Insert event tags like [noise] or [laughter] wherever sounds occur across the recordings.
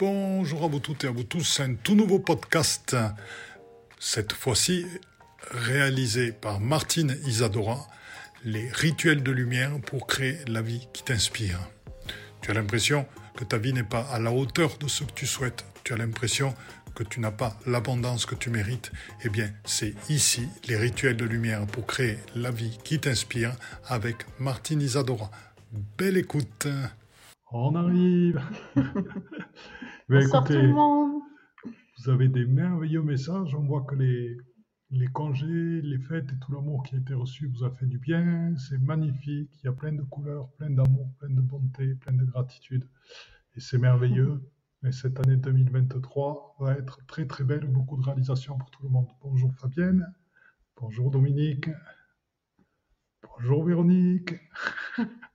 Bonjour à vous toutes et à vous tous, un tout nouveau podcast, cette fois-ci réalisé par Martine Isadora, les rituels de lumière pour créer la vie qui t'inspire. Tu as l'impression que ta vie n'est pas à la hauteur de ce que tu souhaites, tu as l'impression que tu n'as pas l'abondance que tu mérites, eh bien c'est ici les rituels de lumière pour créer la vie qui t'inspire avec Martine Isadora. Belle écoute. On arrive. [laughs] Ben, Bonsoir tout le monde. Vous avez des merveilleux messages. On voit que les, les congés, les fêtes et tout l'amour qui a été reçu vous a fait du bien. C'est magnifique. Il y a plein de couleurs, plein d'amour, plein de bonté, plein de gratitude. Et c'est merveilleux. Et cette année 2023 va être très très belle. Beaucoup de réalisations pour tout le monde. Bonjour Fabienne. Bonjour Dominique. Bonjour Véronique. [laughs]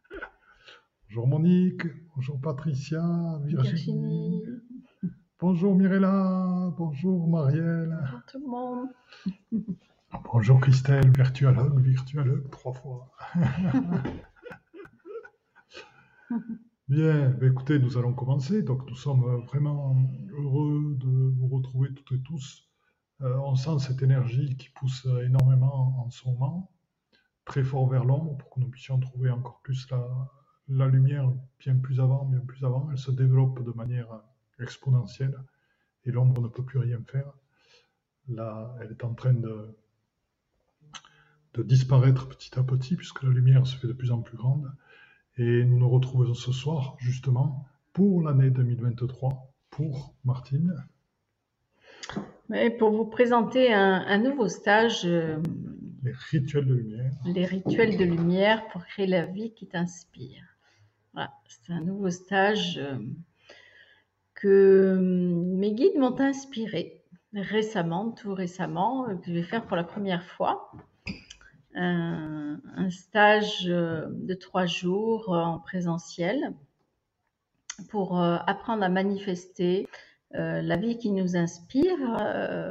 Bonjour Monique. Bonjour Patricia. Virginie. Bonjour Mirella, bonjour Marielle. Bonjour tout le monde. Bonjour Christelle, virtualogue, virtualogue, trois fois. [laughs] Bien, ben écoutez, nous allons commencer. Donc nous sommes vraiment heureux de vous retrouver toutes et tous. Euh, on sent cette énergie qui pousse énormément en ce moment, très fort vers l'ombre pour que nous puissions trouver encore plus la, la lumière bien plus avant, bien plus avant. Elle se développe de manière exponentielle et l'ombre ne peut plus rien faire. Là, elle est en train de, de disparaître petit à petit puisque la lumière se fait de plus en plus grande. Et nous nous retrouvons ce soir justement pour l'année 2023 pour Martine. pour vous présenter un, nouveau stage. Euh, les rituels de lumière. Les rituels de lumière pour créer la vie qui t'inspire. Voilà, c'est un nouveau stage. Euh, que hum, mes guides m'ont inspiré récemment, tout récemment, euh, que je vais faire pour la première fois. Un, stage euh, de trois jours en présentiel pour euh, apprendre à manifester la vie qui nous inspire,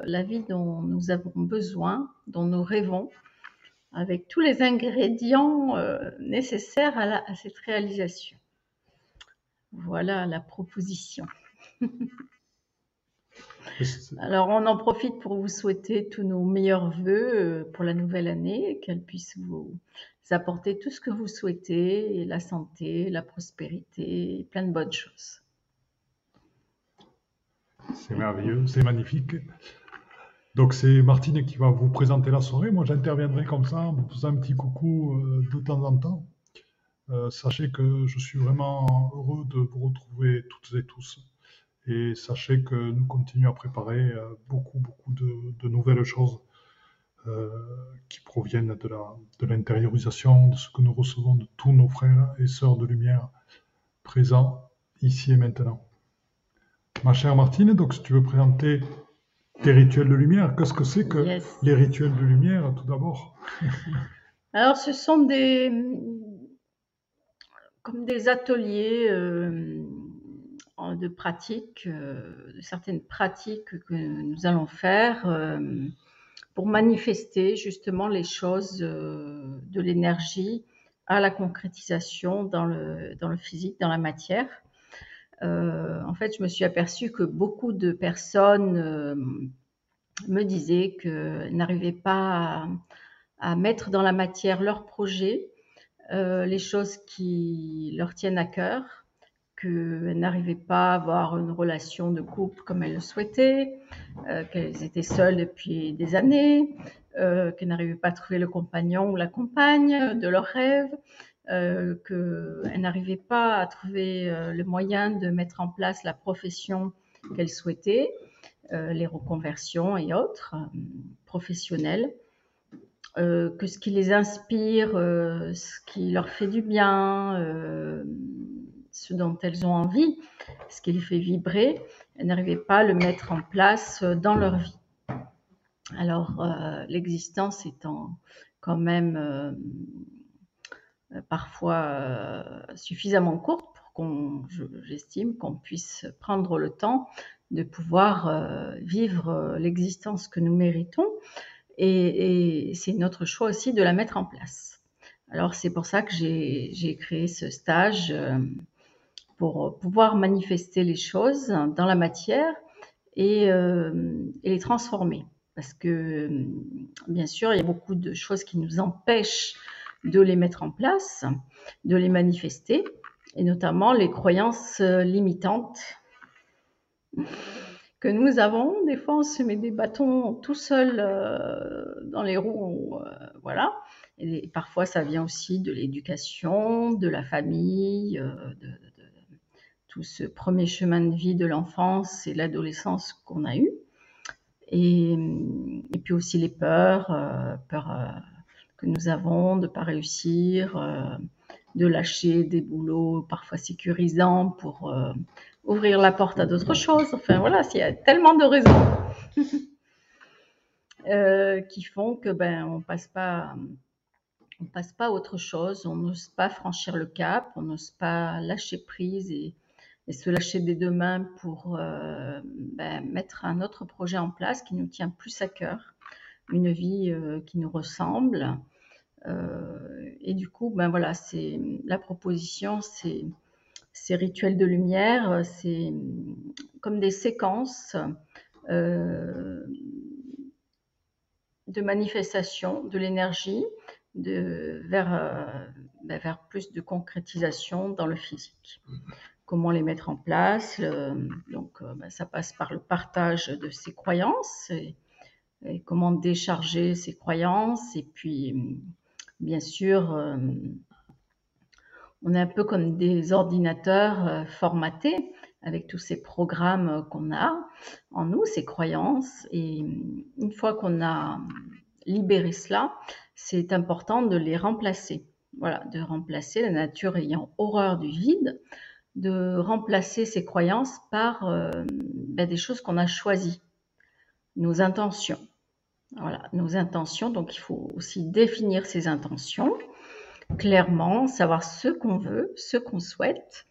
la vie dont nous avons besoin, dont nous rêvons, avec tous les ingrédients nécessaires à cette réalisation. Voilà la proposition. Alors, on en profite pour vous souhaiter tous nos meilleurs voeux euh, pour la nouvelle année, qu'elle puisse vous apporter tout ce que vous souhaitez, la santé, la prospérité, plein de bonnes choses. C'est merveilleux, c'est magnifique. Donc c'est Martine qui va vous présenter la soirée. Moi j'interviendrai comme ça, vous faisant un petit coucou euh, de temps en temps. Euh, sachez que je suis vraiment heureux de vous retrouver toutes et tous et sachez que nous continuons à préparer euh, beaucoup, beaucoup de, nouvelles choses euh, qui proviennent de l'intériorisation, de, ce que nous recevons de tous nos frères et sœurs de lumière présents ici et maintenant. Ma chère Martine, donc si tu veux présenter tes rituels de lumière, qu'est-ce que c'est que les rituels de lumière tout d'abord? [laughs] Alors ce sont des comme des ateliers euh, de pratiques, euh, de certaines pratiques que nous allons faire euh, pour manifester justement les choses euh, de l'énergie à la concrétisation dans le, dans le physique, dans la matière. en fait, je me suis aperçue que beaucoup de personnes me disaient qu'elles n'arrivaient pas à, à, mettre dans la matière leurs projets, les choses qui leur tiennent à cœur, qu'elles n'arrivaient pas à avoir une relation de couple comme elles le souhaitaient, euh, qu'elles étaient seules depuis des années, euh, qu'elles n'arrivaient pas à trouver le compagnon ou la compagne de leurs rêves, euh, qu'elles n'arrivaient pas à trouver le moyen de mettre en place la profession qu'elles souhaitaient, les reconversions et autres professionnelles. que ce qui les inspire, ce qui leur fait du bien, ce dont elles ont envie, ce qui les fait vibrer, elles n'arrivaient pas à le mettre en place euh, dans leur vie. Alors, euh, l'existence étant quand même euh, parfois suffisamment courte pour qu'on, j'estime, qu'on puisse prendre le temps de pouvoir vivre l'existence que nous méritons. Et, et c'est notre choix aussi de la mettre en place. Alors c'est pour ça que j'ai créé ce stage pour pouvoir manifester les choses dans la matière et, et les transformer. Parce que, bien sûr, il y a beaucoup de choses qui nous empêchent de les mettre en place, de les manifester, et notamment les croyances limitantes [laughs] que nous avons. Des fois, on se met des bâtons tout seul euh, dans les roues, euh, voilà. Et parfois, ça vient aussi de l'éducation, de la famille, euh, de, tout ce premier chemin de vie de l'enfance et l'adolescence qu'on a eu. Et, puis aussi les peurs, peurs que nous avons de ne pas réussir, de lâcher des boulots parfois sécurisants pour ouvrir la porte à d'autres choses. Enfin voilà, il y a tellement de raisons [laughs] euh, qui font que ben on passe pas, on passe pas à autre chose, on n'ose pas franchir le cap, on n'ose pas lâcher prise se lâcher des deux mains pour euh, ben, mettre un autre projet en place qui nous tient plus à cœur, une vie euh, qui nous ressemble. et du coup, ben voilà, c'est la proposition, c'est ces rituels de lumière, euh, c'est comme des séquences euh, de manifestation de l'énergie euh, ben, vers plus de concrétisation dans le physique. Comment les mettre en place Donc, ben, ça passe par le partage de ses croyances et, comment décharger ses croyances et puis, bien sûr, on est un peu comme des ordinateurs euh, formatés avec tous ces programmes qu'on a en nous, ces croyances. Et une fois qu'on a libéré cela, c'est important de les remplacer. Voilà, de remplacer la nature ayant horreur du vide, de remplacer ces croyances par euh, ben, des choses qu'on a choisies, nos intentions. Voilà, nos intentions. Donc il faut aussi définir ces intentions clairement, savoir ce qu'on veut, ce qu'on souhaite.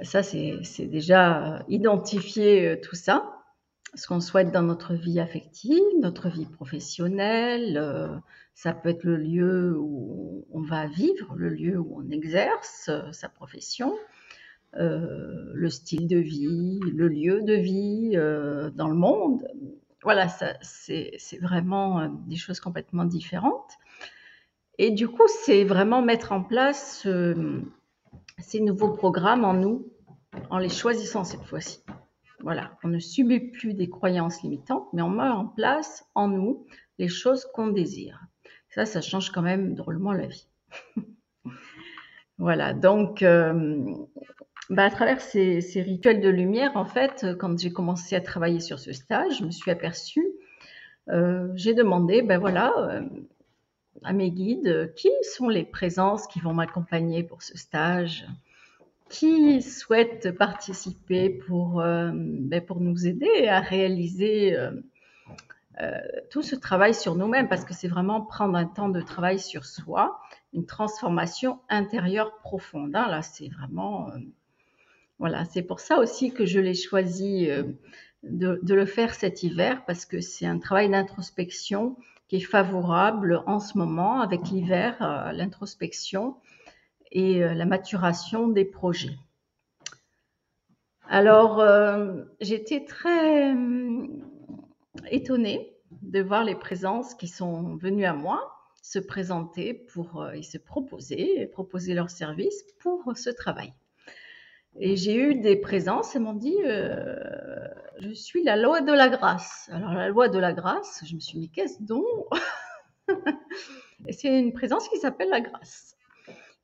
Ça, c'est déjà identifier euh, tout ça, ce qu'on souhaite dans notre vie affective, notre vie professionnelle. Euh, ça peut être le lieu où on va vivre, le lieu où on exerce sa profession, le style de vie, le lieu de vie dans le monde. Voilà, c'est vraiment des choses complètement différentes. Et du coup, c'est vraiment mettre en place euh, ces nouveaux programmes en nous, en les choisissant cette fois-ci. Voilà, on ne subit plus des croyances limitantes, mais on met en place en nous les choses qu'on désire. Ça, ça change quand même drôlement la vie. [laughs] voilà, donc euh, bah, à travers ces, rituels de lumière, en fait, quand j'ai commencé à travailler sur ce stage, je me suis aperçue, euh, j'ai demandé, ben voilà, à mes guides qui sont les présences qui vont m'accompagner pour ce stage, qui souhaitent participer pour, euh, ben, pour nous aider à réaliser euh, euh, tout ce travail sur nous-mêmes, parce que c'est vraiment prendre un temps de travail sur soi, une transformation intérieure profonde. Hein. là, c'est vraiment... voilà, c'est pour ça aussi que je l'ai choisi de, de, le faire cet hiver, parce que c'est un travail d'introspection qui est favorable en ce moment avec l'hiver, euh, l'introspection et euh, la maturation des projets. Alors, euh, j'étais très étonnée de voir les présences qui sont venues à moi se présenter pour et se proposer, proposer leur service pour ce travail. Et j'ai eu des présences et m'ont dit euh, Je suis la loi de la grâce. Alors, la loi de la grâce, je me suis dit Qu'est-ce donc [laughs] c'est une présence qui s'appelle la grâce.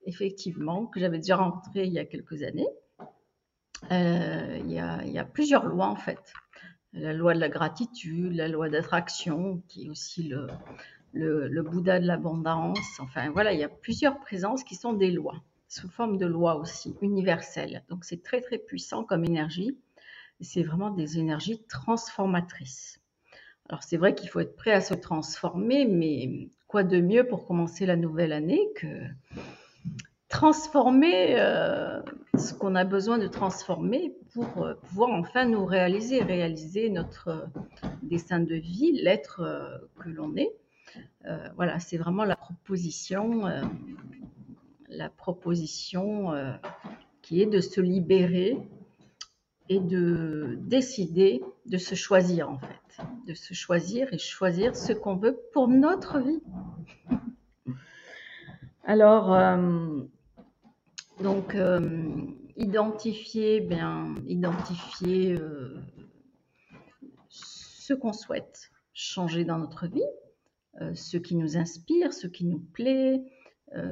Effectivement, que j'avais déjà rencontrée il y a quelques années. Euh, il, y a, plusieurs lois en fait. La loi de la gratitude, la loi d'attraction, qui est aussi le, le Bouddha de l'abondance. Enfin voilà, il y a plusieurs présences qui sont des lois sous forme de loi aussi, universelle. Donc c'est très très puissant comme énergie. C'est vraiment des énergies transformatrices. Alors c'est vrai qu'il faut être prêt à se transformer, mais quoi de mieux pour commencer la nouvelle année que transformer euh, ce qu'on a besoin de transformer pour euh, pouvoir enfin nous réaliser, réaliser notre euh, dessin de vie, l'être que l'on est. voilà, c'est vraiment la proposition la proposition euh, qui est de se libérer et de décider de se choisir en fait, de se choisir et choisir ce qu'on veut pour notre vie. [laughs] Alors, euh, donc, euh, identifier, bien, identifier ce qu'on souhaite changer dans notre vie, ce qui nous inspire, ce qui nous plaît,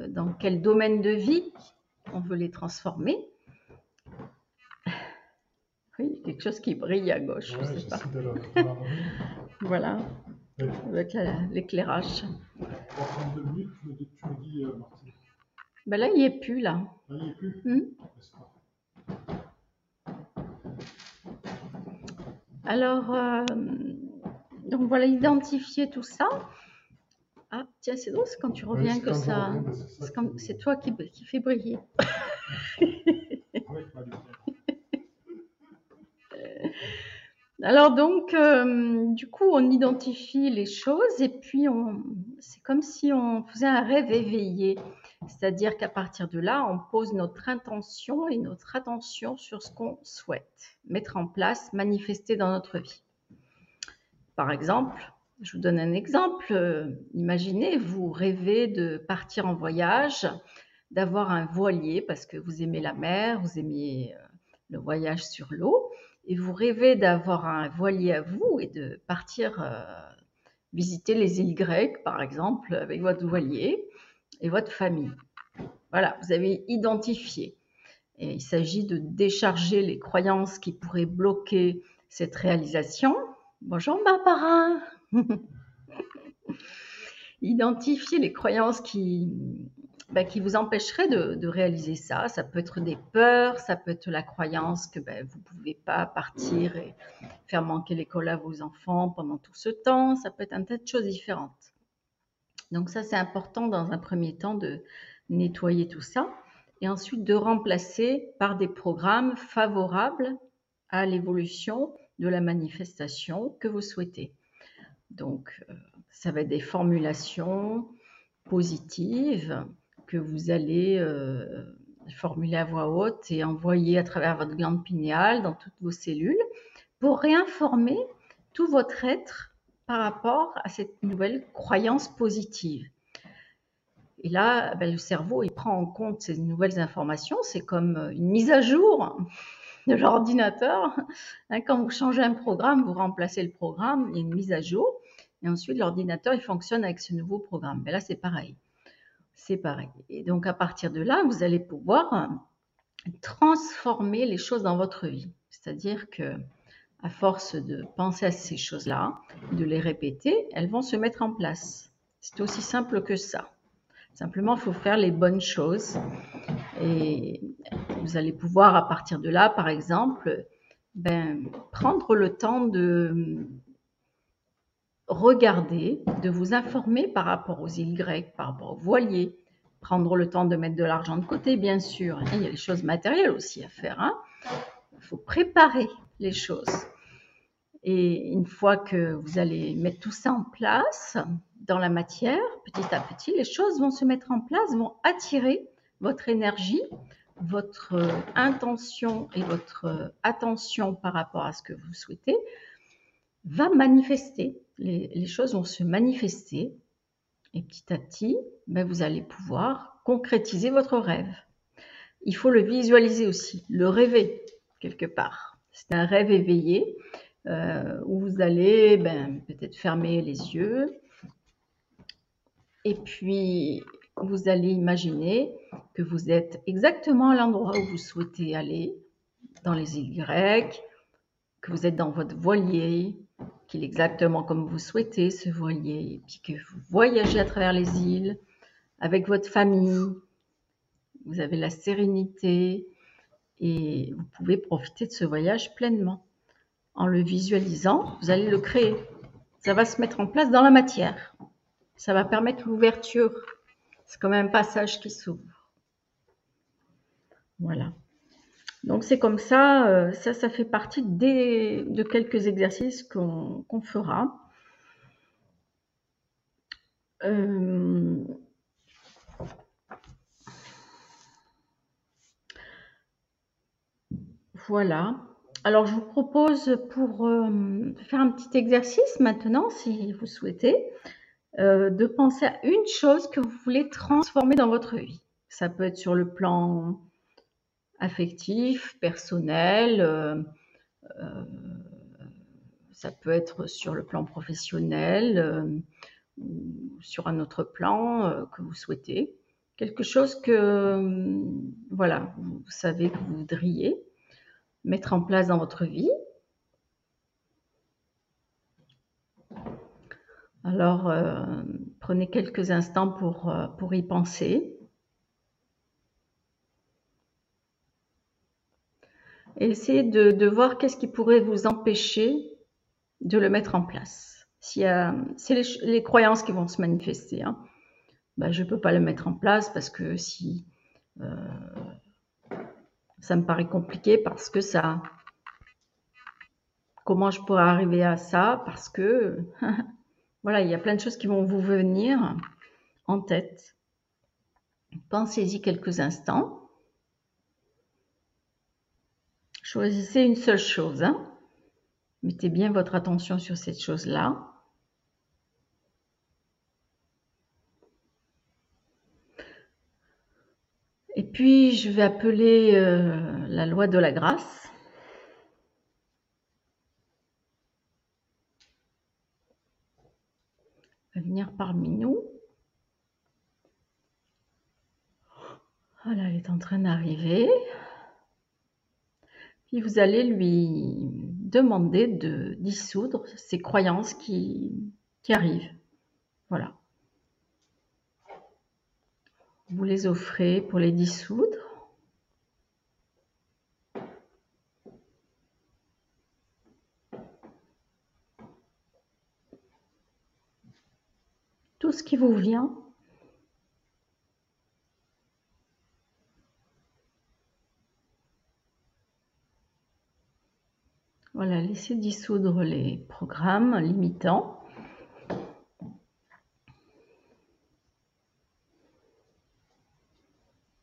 dans quel domaine de vie on veut les transformer. Oui, quelque chose qui brille à gauche, je ne sais pas. [laughs] voilà, avec l'éclairage. Ben là, il n'y est plus, là. Là, il n'y est plus hmm? Alors, euh, donc voilà, identifier tout ça. Ah, tiens, c'est drôle, c'est quand tu reviens que ça. C'est toi qui, qui fais briller. [laughs] Alors donc, euh, du coup, on identifie les choses et puis on, c'est comme si on faisait un rêve éveillé. C'est-à-dire qu'à partir de là, on pose notre intention et notre attention sur ce qu'on souhaite mettre en place, manifester dans notre vie. Par exemple, je vous donne un exemple. Imaginez, vous rêvez de partir en voyage, d'avoir un voilier parce que vous aimez la mer, vous aimez euh, le voyage sur l'eau et vous rêvez d'avoir un voilier à vous et de partir euh, visiter les îles grecques, par exemple, avec votre voilier et votre famille. Voilà, vous avez identifié. Et il s'agit de décharger les croyances qui pourraient bloquer cette réalisation. Bonjour Barbara [laughs] Identifier les croyances qui, qui vous empêcherait de, réaliser ça. Ça peut être des peurs, ça peut être la croyance que bah, vous ne pouvez pas partir et faire manquer l'école à vos enfants pendant tout ce temps. Ça peut être un tas de choses différentes. Donc ça, c'est important dans un premier temps de nettoyer tout ça et ensuite de remplacer par des programmes favorables à l'évolution de la manifestation que vous souhaitez. Donc, euh, ça va être des formulations positives, que vous allez euh, formuler à voix haute et envoyer à travers votre glande pinéale dans toutes vos cellules pour réinformer tout votre être par rapport à cette nouvelle croyance positive. Et là, ben, le cerveau, il prend en compte ces nouvelles informations. C'est comme une mise à jour de l'ordinateur. Hein, quand vous changez un programme, vous remplacez le programme, il y a une mise à jour. Et ensuite, l'ordinateur, il fonctionne avec ce nouveau programme. Mais là, c'est pareil c'est pareil. Et donc à partir de là, vous allez pouvoir euh, transformer les choses dans votre vie. C'est-à-dire que à force de penser à ces choses-là, de les répéter, elles vont se mettre en place. C'est aussi simple que ça. Simplement, il faut faire les bonnes choses. Et vous allez pouvoir, à partir de là, par exemple, ben, prendre le temps de regarder, de vous informer par rapport aux îles grecques, par rapport aux voiliers, prendre le temps de mettre de l'argent de côté, bien sûr. il y a les choses matérielles aussi à faire. Hein. Il faut préparer les choses. Et une fois que vous allez mettre tout ça en place dans la matière, petit à petit, les choses vont se mettre en place, vont attirer votre énergie, votre intention et votre attention par rapport à ce que vous souhaitez va manifester les, choses vont se manifester et petit à petit, ben, vous allez pouvoir concrétiser votre rêve. Il faut le visualiser aussi, le rêver quelque part. C'est un rêve éveillé euh, où vous allez ben, peut-être fermer les yeux et puis vous allez imaginer que vous êtes exactement à l'endroit où vous souhaitez aller, dans les îles grecques, que vous êtes dans votre voilier, qu'il est exactement comme vous souhaitez ce voilier, et puis que vous voyagez à travers les îles avec votre famille, vous avez la sérénité et vous pouvez profiter de ce voyage pleinement. En le visualisant, vous allez le créer. Ça va se mettre en place dans la matière. Ça va permettre l'ouverture. C'est comme un passage qui s'ouvre. Voilà. Donc c'est comme ça, euh, ça, ça fait partie de quelques exercices qu'on fera. Euh, voilà. Alors, je vous propose pour euh, faire un petit exercice maintenant, si vous souhaitez, euh, de penser à une chose que vous voulez transformer dans votre vie. Ça peut être sur le plan affectif, personnel, euh, ça peut être sur le plan professionnel ou sur un autre plan que vous souhaitez. Quelque chose que, voilà, vous savez que vous voudriez mettre en place dans votre vie. Alors, euh, prenez quelques instants pour, euh, y penser. Et essayez de, voir qu'est-ce qui pourrait vous empêcher de le mettre en place. c'est les, croyances qui vont se manifester. Hein. Ben, je ne peux pas le mettre en place parce que si euh, ça me paraît compliqué parce que ça... Comment je pourrais arriver à ça? Parce que, [laughs] voilà, il y a plein de choses qui vont vous venir en tête. Pensez-y quelques instants. Choisissez une seule chose. Hein. Mettez bien votre attention sur cette chose-là. Et puis, je vais appeler euh, la loi de la grâce. va parmi nous. Voilà, elle est en train d'arriver. Puis vous allez lui demander de dissoudre ces croyances qui, qui arrivent. Voilà. Vous les offrez pour les dissoudre. Tout ce qui vous vient. Voilà, laissez dissoudre les programmes limitants.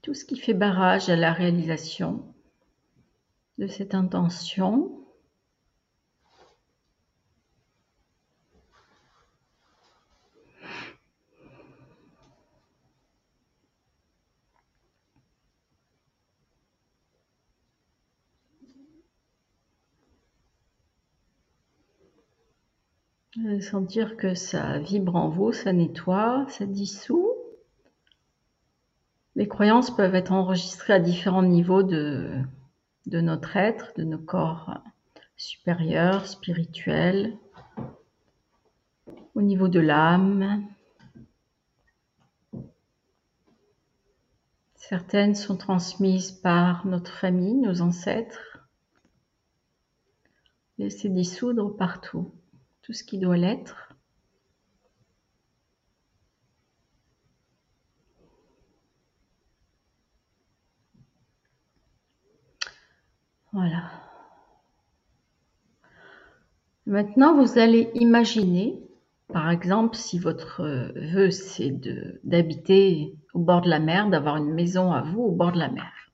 tout ce qui fait barrage à la réalisation de cette intention. Sentir que ça vibre en vous, ça nettoie, ça dissout. Les croyances peuvent être enregistrées à différents niveaux de, notre être, de nos corps supérieurs, spirituels, au niveau de l'âme. Certaines sont transmises par notre famille, nos ancêtres. Laissez dissoudre partout tout ce qui doit l'être. Voilà. Maintenant, vous allez imaginer, par exemple, si votre vœu c'est d'habiter au bord de la mer, d'avoir une maison à vous au bord de la mer.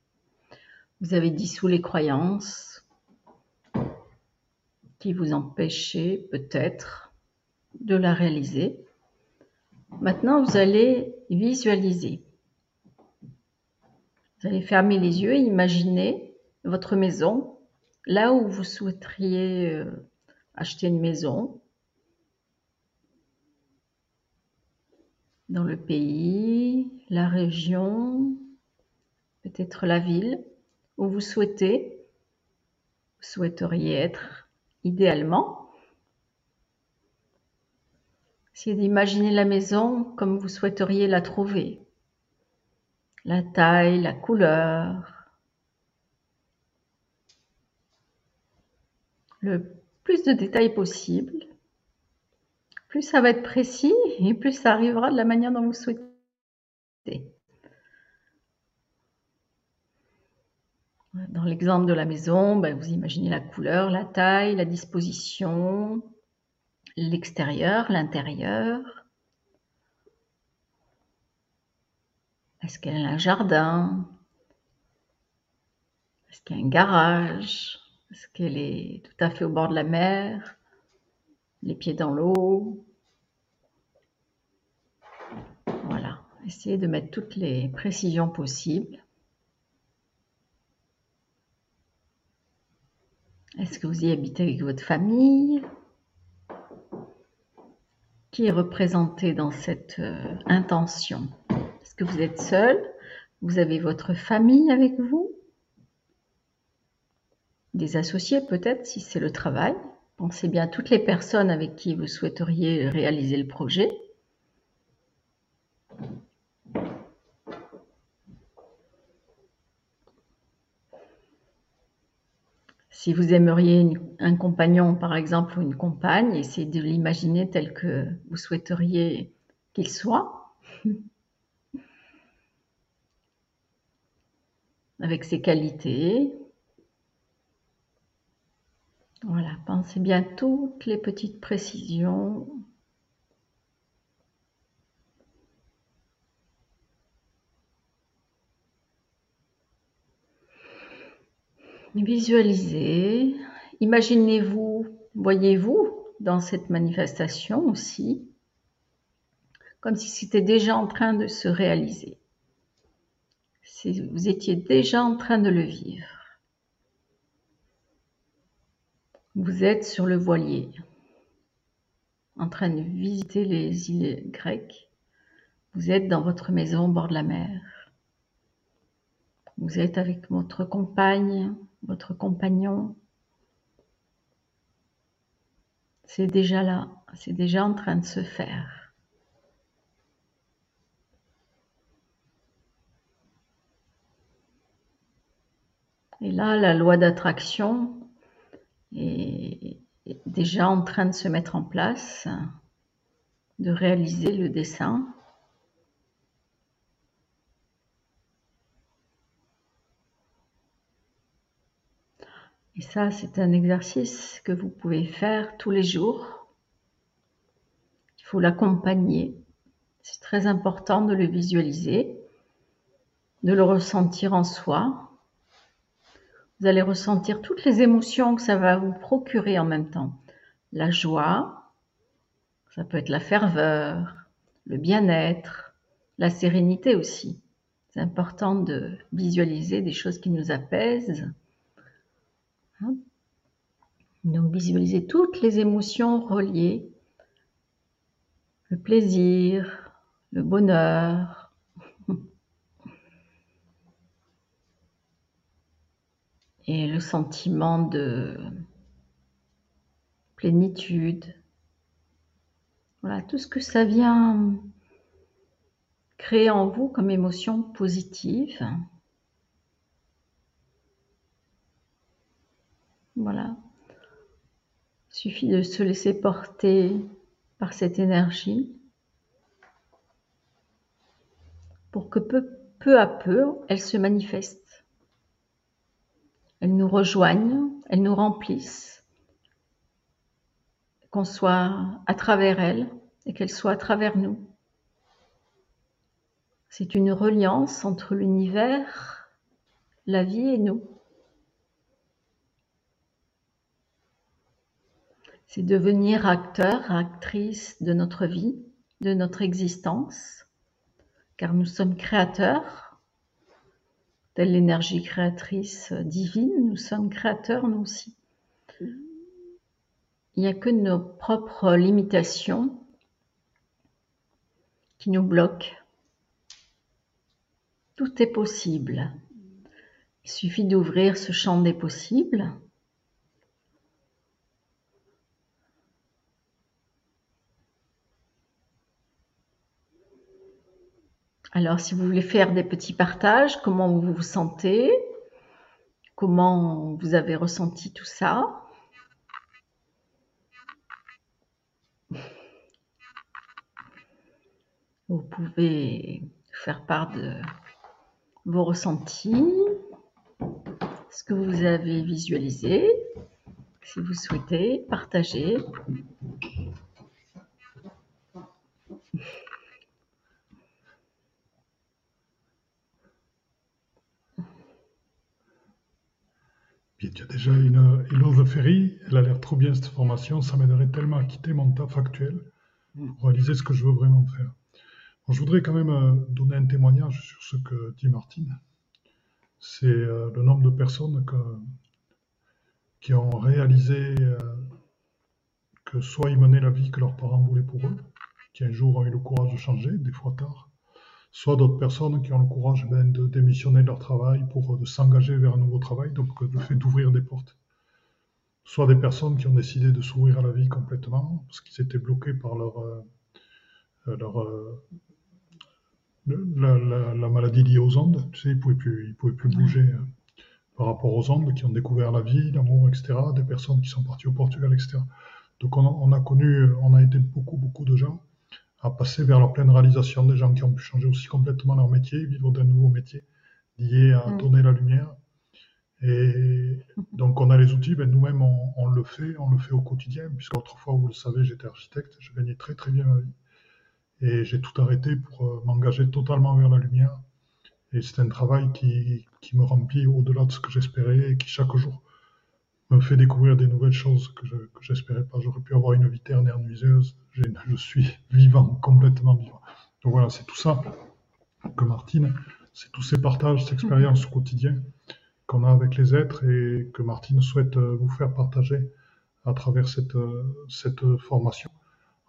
Vous avez dissous les croyances qui vous empêchaient peut-être de la réaliser. Maintenant, vous allez visualiser. Vous allez fermer les yeux et imaginer votre maison, là où vous souhaiteriez euh, acheter une maison, dans le pays, la région, peut-être la ville où vous souhaitez, vous souhaiteriez être idéalement. Essayez d'imaginer la maison comme vous souhaiteriez la trouver. La taille, la couleur, le plus de détails possible. Plus ça va être précis et plus ça arrivera de la manière dont vous souhaitez. Dans l'exemple de la maison, ben, vous imaginez la couleur, la taille, la disposition, l'extérieur, l'intérieur. Est-ce qu'elle a un jardin? Est-ce qu'il y a un garage? Est-ce qu'elle est tout à fait au bord de la mer? Les pieds dans l'eau? Voilà. Essayez de mettre toutes les précisions possibles. Est-ce que vous y habitez avec votre famille? Qui est représenté dans cette euh, intention? Est-ce que vous êtes seul? Vous avez votre famille avec vous? Des associés peut-être si c'est le travail? Pensez bien à toutes les personnes avec qui vous souhaiteriez réaliser le projet. Si vous aimeriez un compagnon, par exemple, ou une compagne, essayez de l'imaginer tel que vous souhaiteriez qu'il soit, [laughs] avec ses qualités. Voilà, pensez bien toutes les petites précisions Visualisez, imaginez-vous, voyez-vous dans cette manifestation aussi, comme si c'était déjà en train de se réaliser. Si vous étiez déjà en train de le vivre. Vous êtes sur le voilier, en train de visiter les îles grecques. Vous êtes dans votre maison au bord de la mer. Vous êtes avec votre compagne, votre compagnon. C'est déjà là, c'est déjà en train de se faire. Et là, la loi d'attraction est déjà en train de se mettre en place, de réaliser le dessin. Et ça, c'est un exercice que vous pouvez faire tous les jours. Il faut l'accompagner. C'est très important de le visualiser, de le ressentir en soi. Vous allez ressentir toutes les émotions que ça va vous procurer en même temps. La joie, ça peut être la ferveur, le bien-être, la sérénité aussi. C'est important de visualiser des choses qui nous apaisent? Donc visualisez toutes les émotions reliées, le plaisir, le bonheur, [laughs] et le sentiment de plénitude. Voilà, tout ce que ça vient créer en vous comme émotion positive. Voilà. Il suffit de se laisser porter par cette énergie pour que peu, à peu, elle se manifeste. Elle nous rejoigne, elle nous remplisse, qu'on soit à travers elle et qu'elle soit à travers nous. C'est une reliance entre l'univers, la vie et nous. C'est devenir acteur, actrice de notre vie, de notre existence, car nous sommes créateurs, telle l'énergie créatrice divine, nous sommes créateurs nous aussi. Il n'y a que nos propres limitations qui nous bloquent. Tout est possible. Il suffit d'ouvrir ce champ des possibles Alors, si vous voulez faire des petits partages, comment vous vous sentez, comment vous avez ressenti tout ça. Vous pouvez faire part de vos ressentis, ce que vous avez visualisé, si vous souhaitez partager. Ferry, elle a l'air trop bien cette formation, ça m'aiderait tellement à quitter mon taf actuel pour réaliser ce que je veux vraiment faire. je voudrais quand même euh, donner un témoignage sur ce que dit Martine. C'est euh, le nombre de personnes qui ont réalisé euh, que soit ils menaient la vie que leurs parents voulaient pour eux, qui un jour ont eu le courage de changer, des fois tard, soit d'autres personnes qui ont le courage ben, de démissionner de leur travail pour de s'engager vers un nouveau travail, donc le fait d'ouvrir des portes. Soit des personnes qui ont décidé de s'ouvrir à la vie complètement, parce qu'ils étaient bloqués par leur, euh, leur euh, la, maladie liée aux ondes. Tu sais, ils ne pouvaient plus, pouvaient plus bouger euh, par rapport aux ondes, qui ont découvert la vie, l'amour, etc. Des personnes qui sont parties au Portugal, etc. Donc on on a connu, on a été beaucoup, beaucoup de gens à passer vers leur pleine réalisation, des gens qui ont pu changer aussi complètement leur métier, vivre d'un nouveau métier lié à mm. donner la lumière. Et donc on a les outils, ben nous-mêmes on, le fait, on le fait au quotidien, puisque autrefois, vous le savez, j'étais architecte, je gagnais très très bien ma vie. Et j'ai tout arrêté pour euh, m'engager totalement vers la lumière. Et c'est un travail qui, qui me remplit au-delà de ce que j'espérais et qui chaque jour me fait découvrir des nouvelles choses que je n'espérais pas. J'aurais pu avoir une vie ternaire nuiseuse. Je suis vivant, complètement vivant. Donc voilà, c'est tout ça que Martine, c'est tous ces partages, ces expériences au quotidien qu'on a avec les êtres et que Martine souhaite euh, vous faire partager à travers cette, euh, cette formation.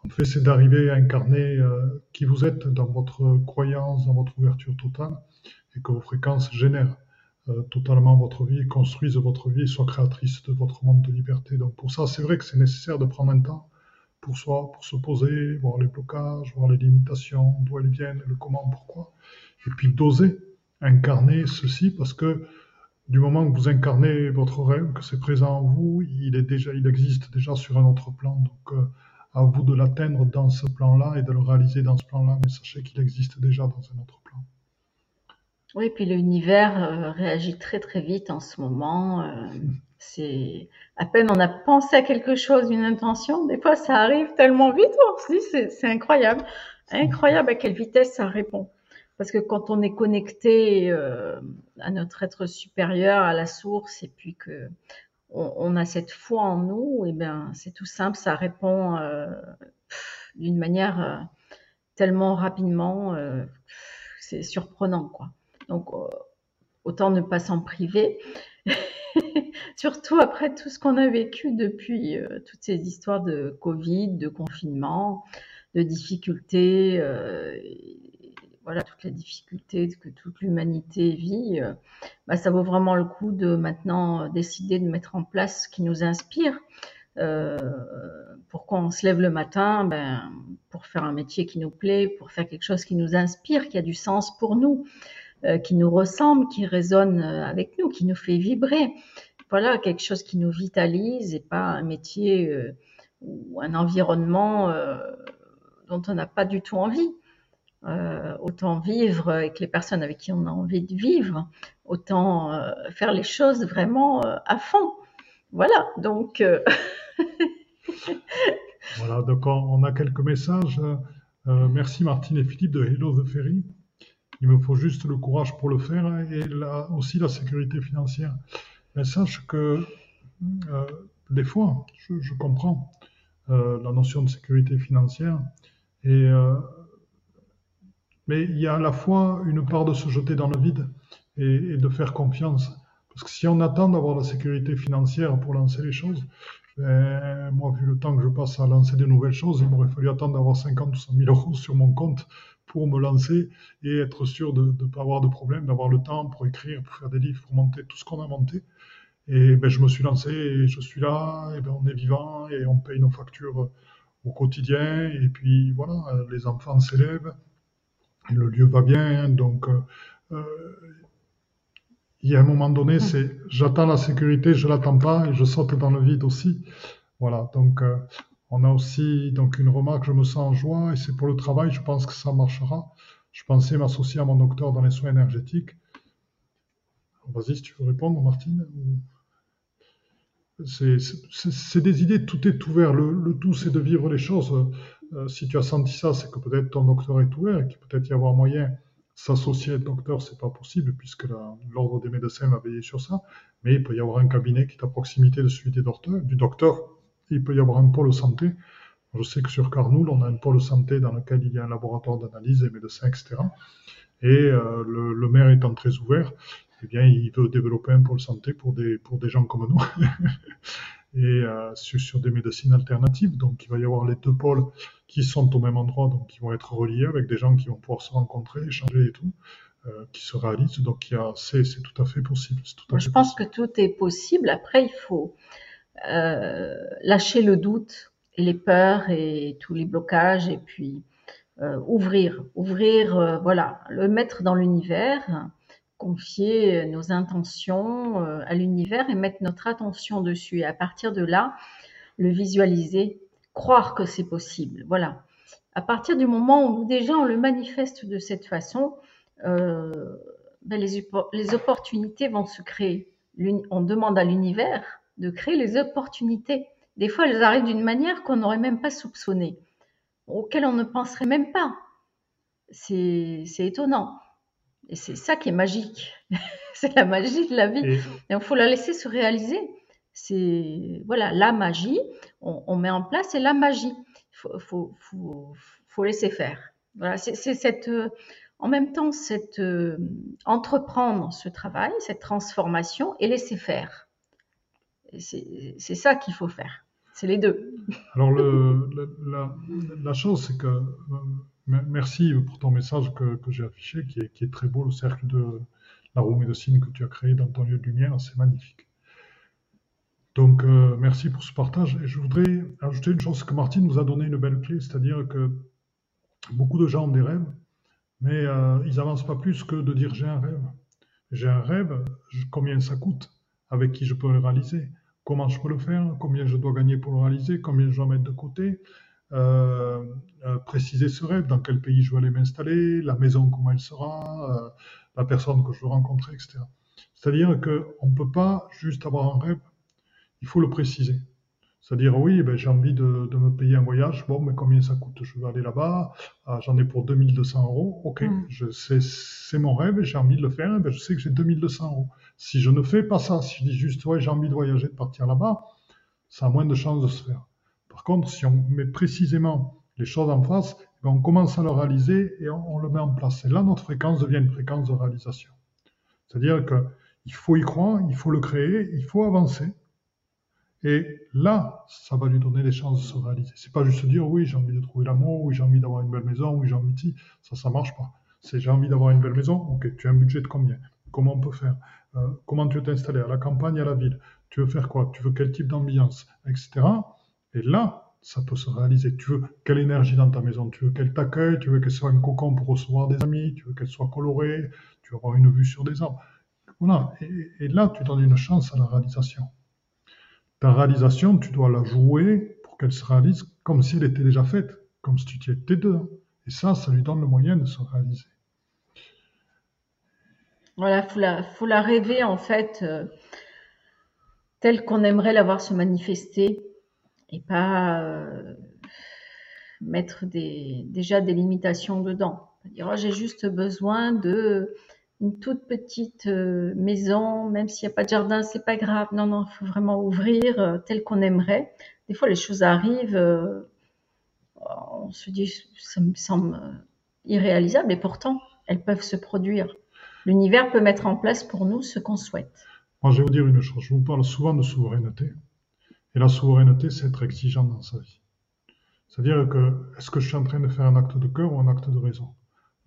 En fait, c'est d'arriver à incarner euh, qui vous êtes dans votre croyance, dans votre ouverture totale et que vos fréquences génèrent totalement votre vie, construise votre vie, soit créatrice de votre monde de liberté. Donc pour ça, c'est vrai que c'est nécessaire de prendre un temps pour soi, pour se poser, voir les blocages, voir les limitations, d'où elles viennent, le comment, pourquoi, et puis d'oser incarner ceci parce que du moment que vous incarnez votre rêve, que c'est présent en vous, il est déjà, il existe déjà sur un autre plan. Donc euh, à vous de l'atteindre dans ce plan-là et de le réaliser dans ce plan-là, mais sachez qu'il existe déjà dans un autre plan. Oui, puis l'univers euh, réagit très très vite en ce moment. Euh, [laughs] c'est à peine on a pensé à quelque chose, une intention, des fois ça arrive tellement vite, on se dit c'est incroyable, incroyable à quelle vitesse ça répond. Parce que quand on est connecté euh, à notre être supérieur, à la source, et puis que on, a cette foi en nous, et eh bien c'est tout simple, ça répond d'une manière tellement rapidement, c'est surprenant quoi. Donc, euh, autant ne pas s'en priver. [laughs] Surtout après tout ce qu'on a vécu depuis euh, toutes ces histoires de Covid, de confinement, de difficultés, euh, voilà, toutes les difficultés que toute l'humanité vit, bah, ça vaut vraiment le coup de maintenant décider de mettre en place ce qui nous inspire. pourquoi on se lève le matin ben, Pour faire un métier qui nous plaît, pour faire quelque chose qui nous inspire, qui a du sens pour nous. Euh, qui nous ressemble, qui résonne euh, avec nous, qui nous fait vibrer. Voilà, quelque chose qui nous vitalise et pas un métier euh, ou un environnement dont on n'a pas du tout envie. autant vivre avec les personnes avec qui on a envie de vivre, autant faire les choses vraiment à fond. Voilà, donc. [laughs] voilà, donc on, a quelques messages. merci Martine et Philippe de Hello the Ferry. Il me faut juste le courage pour le faire et aussi la sécurité financière. Mais sache que euh, des fois, je, comprends euh, la notion de sécurité financière, euh, mais il y a à la fois une part de se jeter dans le vide et, de faire confiance. Parce que si on attend d'avoir la sécurité financière pour lancer les choses, ben, moi, vu le temps que je passe à lancer de nouvelles choses, il m'aurait fallu attendre d'avoir 50 ou 100 000 euros sur mon compte pour me lancer et être sûr de ne pas avoir de problème, d'avoir le temps pour écrire, pour faire des livres, pour monter tout ce qu'on a monté. Et ben, je me suis lancé et je suis là, et ben, on est vivant et on paye nos factures au quotidien. Et puis voilà, les enfants s'élèvent, le lieu va bien. Donc euh, il y a un moment donné, c'est j'attends la sécurité, je l'attends pas et je saute dans le vide aussi. Voilà, donc euh, on a aussi donc une remarque, je me sens en joie et c'est pour le travail, je pense que ça marchera. Je pensais m'associer à mon docteur dans les soins énergétiques. Vas-y, si tu veux répondre, Martine. C'est des idées, tout est ouvert. Le, tout, c'est de vivre les choses. Euh, si tu as senti ça, c'est que peut-être ton docteur est ouvert et qu'il peut y avoir moyen S'associer à un docteur, c'est pas possible puisque l'ordre des médecins va veiller sur ça, mais il peut y avoir un cabinet qui est à proximité de celui des docteurs, du docteur. Il peut y avoir un pôle santé. Je sais que sur Carnoul, on a un pôle santé dans lequel il y a un laboratoire d'analyse, des médecins, etc. Et euh, le, le, maire étant très ouvert, eh bien, il veut développer un pôle santé pour des, pour des gens comme nous. [laughs] et euh, sur, sur, des médecines alternatives. Donc il va y avoir les deux pôles qui sont au même endroit, donc qui vont être reliés avec des gens qui vont pouvoir se rencontrer, échanger et tout, euh, qui se réalisent. Donc c'est, tout à fait possible. Tout à Je pense que tout est possible. Après, il faut euh, lâcher le doute et les peurs et tous les blocages et puis euh, ouvrir, ouvrir, euh, voilà, le mettre dans l'univers confier nos intentions à l'univers et mettre notre attention dessus. Et à partir de là, le visualiser, croire que c'est possible. Voilà. À partir du moment où déjà on le manifeste de cette façon, ben les, les, opportunités vont se créer. On demande à l'univers de créer les opportunités. Des fois, elles arrivent d'une manière qu'on n'aurait même pas soupçonnée, auquel on ne penserait même pas. C'est étonnant. Et c'est ça qui est magique. [laughs] c'est la magie de la vie. Et il faut la laisser se réaliser. C'est voilà la magie. On, met en place c'est la magie. Il faut, faut, faut, laisser faire. Voilà, c'est cette en même temps cette euh, entreprendre ce travail, cette transformation et laisser faire. C'est ça qu'il faut faire. C'est les deux. Alors le, la, chose, c'est que euh, Merci pour ton message que, j'ai affiché, qui est, très beau, le cercle de la roue médecine que tu as créé dans ton lieu de lumière, c'est magnifique. Donc, euh, merci pour ce partage. Et je voudrais ajouter une chose que Martine nous a donné une belle clé, c'est-à-dire que beaucoup de gens ont des rêves, mais euh, ils n'avancent pas plus que de dire j'ai un rêve. J'ai un rêve, combien ça coûte, avec qui je peux le réaliser, comment je peux le faire, combien je dois gagner pour le réaliser, combien je dois mettre de côté, euh, euh, préciser ce rêve, dans quel pays je veux aller m'installer, la maison, comment elle sera, euh, la personne que je veux rencontrer, etc. C'est-à-dire qu'on ne peut pas juste avoir un rêve, il faut le préciser. C'est-à-dire, oui, ben, j'ai envie de, me payer un voyage. Bon, mais combien ça coûte? Je veux aller là-bas. Ah, j'en ai pour 2200 euros. OK, mm. je c'est mon rêve et j'ai envie de le faire. Ben, je sais que j'ai 2200 euros. Si je ne fais pas ça, si je dis juste, ouais, j'ai envie de voyager, de partir là-bas, ça a moins de chances de se faire. Par contre, si on met précisément les choses en face, eh ben, on commence à le réaliser et on, le met en place. Et là, notre fréquence devient une fréquence de réalisation. C'est-à-dire qu'il faut y croire, il faut le créer, il faut avancer. Et là, ça va lui donner les chances de se réaliser. C'est pas juste dire oui, j'ai envie de trouver l'amour, oui, j'ai envie d'avoir une belle maison, oui, j'ai envie de ça, ça marche pas. C'est j'ai envie d'avoir une belle maison, ok, tu as un budget de combien? Comment on peut faire? Euh, Comment tu veux t'installer? À la campagne, à la ville? Tu veux faire quoi? Tu veux quel type d'ambiance? Etc. Et là, ça peut se réaliser. Tu veux quelle énergie dans ta maison? Tu veux qu'elle t'accueille? Tu veux qu'elle soit un cocon pour recevoir des amis? Tu veux qu'elle soit colorée? Tu veux avoir une vue sur des arbres? Voilà. Et, là, tu donnes une chance à la réalisation. Ta réalisation, tu dois la jouer pour qu'elle se réalise comme si elle était déjà faite, comme si tu étais dedans. Et ça, ça lui donne le moyen de se réaliser. Voilà, faut la, faut la rêver en fait, euh, telle qu'on aimerait la voir se manifester et pas euh, mettre déjà des limitations dedans. Oh, j'ai juste besoin de une toute petite euh, maison, même s'il n'y a pas de jardin, c'est pas grave. Non, non, il faut vraiment ouvrir euh, tel qu'on aimerait. Des fois, les choses arrivent, on se dit, ça me semble irréalisable, et pourtant, elles peuvent se produire. L'univers peut mettre en place pour nous ce qu'on souhaite. Moi, je vais vous dire une chose. Je vous parle souvent de souveraineté. Et la souveraineté, c'est être exigeant dans sa vie. C'est-à-dire que, est-ce que je suis en train de faire un acte de cœur ou un acte de raison?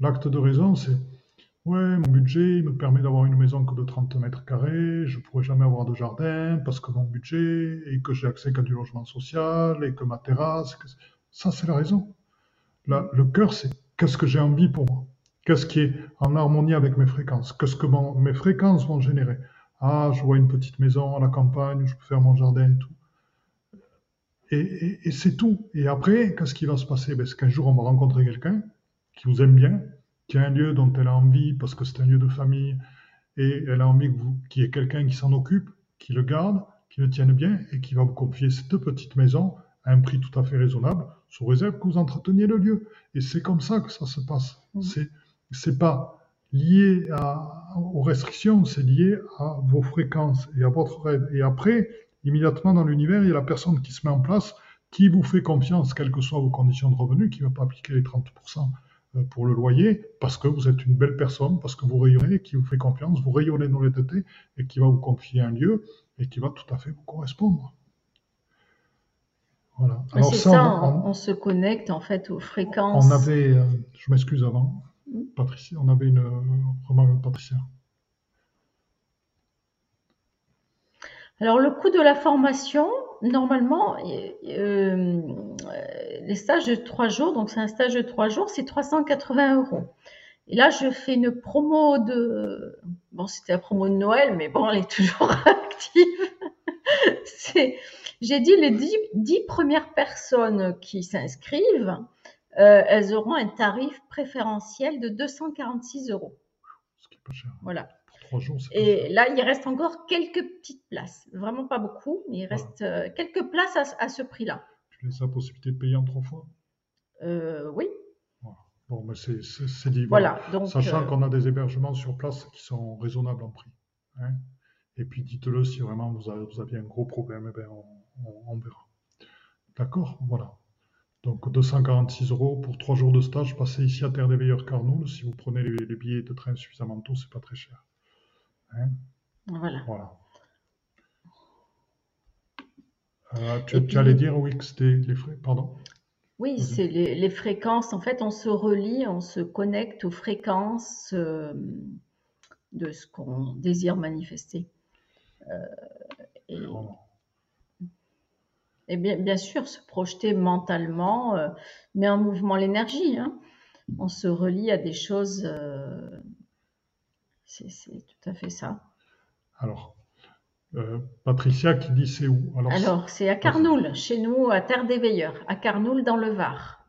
L'acte de raison, c'est, ouais, mon budget, il me permet d'avoir une maison que de 30 mètres carrés, je pourrais jamais avoir de jardin parce que mon budget, et que j'ai accès qu'à du logement social, et que ma terrasse, ça, c'est la raison. le cœur, c'est qu'est-ce que j'ai envie pour moi? Qu'est-ce qui est en harmonie avec mes fréquences? Qu'est-ce que mes fréquences vont générer? Ah, je vois une petite maison à la campagne, je peux faire mon jardin et tout. Et, c'est tout. Et après, qu'est-ce qui va se passer? Ben, C'est qu'un jour, on va rencontrer quelqu'un qui vous aime bien, qui a un lieu dont elle a envie, parce que c'est un lieu de famille, et elle a envie qu'il y ait quelqu'un qui s'en occupe, qui le garde, qui le tienne bien, et qui va vous confier cette petite maison à un prix tout à fait raisonnable, sous réserve que vous entreteniez le lieu. Et c'est comme ça que ça se passe. Mmh. C'est c'est pas lié à, aux restrictions, c'est lié à vos fréquences et à votre rêve. Et après, immédiatement dans l'univers, il y a la personne qui se met en place, qui vous fait confiance, quelles que soient vos conditions de revenus, qui ne va pas appliquer les 30% euh, pour le loyer, parce que vous êtes une belle personne, parce que vous rayonnez, qui vous fait confiance, vous rayonnez dans l'honnêteté, et qui va vous confier un lieu, et qui va tout à fait vous correspondre. Voilà. C'est ça, on, se connecte en fait aux fréquences. On avait, euh, je m'excuse avant, hmm. Patricia, on avait une remarque de Patricia. Alors le coût de la formation, normalement, euh, les stages de trois jours, donc c'est un stage de trois jours, c'est 380 euros. Et là, je fais une promo de, bon, c'était la promo de Noël, mais bon, elle est toujours [laughs] active. j'ai dit les dix, premières personnes qui s'inscrivent, euh, elles auront un tarif préférentiel de 246 euros. Ce qui est pas cher. Voilà. Et là, il reste encore quelques petites places. Vraiment pas beaucoup, mais il reste euh, quelques places à, ce prix-là. Tu laisses la possibilité de payer en trois fois? Euh, Oui. Bon, mais c'est dit. Voilà. Donc, Sachant euh, qu'on a des hébergements sur place qui sont raisonnables en prix. Hein. et puis dites-le si vraiment vous avez, vous un gros problème, eh ben on, verra. D'accord? Voilà. Donc 246 euros pour trois jours de stage. Passez ici à Terre des Veilleurs Carnoul. Si vous prenez les, les billets de train suffisamment tôt, c'est pas très cher. Hein? Voilà. Euh, tu, allais dire, oui, que c'était les frais, pardon? Oui, c'est les, fréquences. En fait, on se relie, on se connecte aux fréquences euh, de ce qu'on désire manifester. Euh, et, bien, bien, sûr, se projeter mentalement met en mouvement l'énergie. Hein. On se relie à des choses c'est tout à fait ça. Alors, euh, Patricia qui dit c'est où? Alors, c'est à Carnoul, chez nous, à Terre des Veilleurs, à Carnoul dans le Var.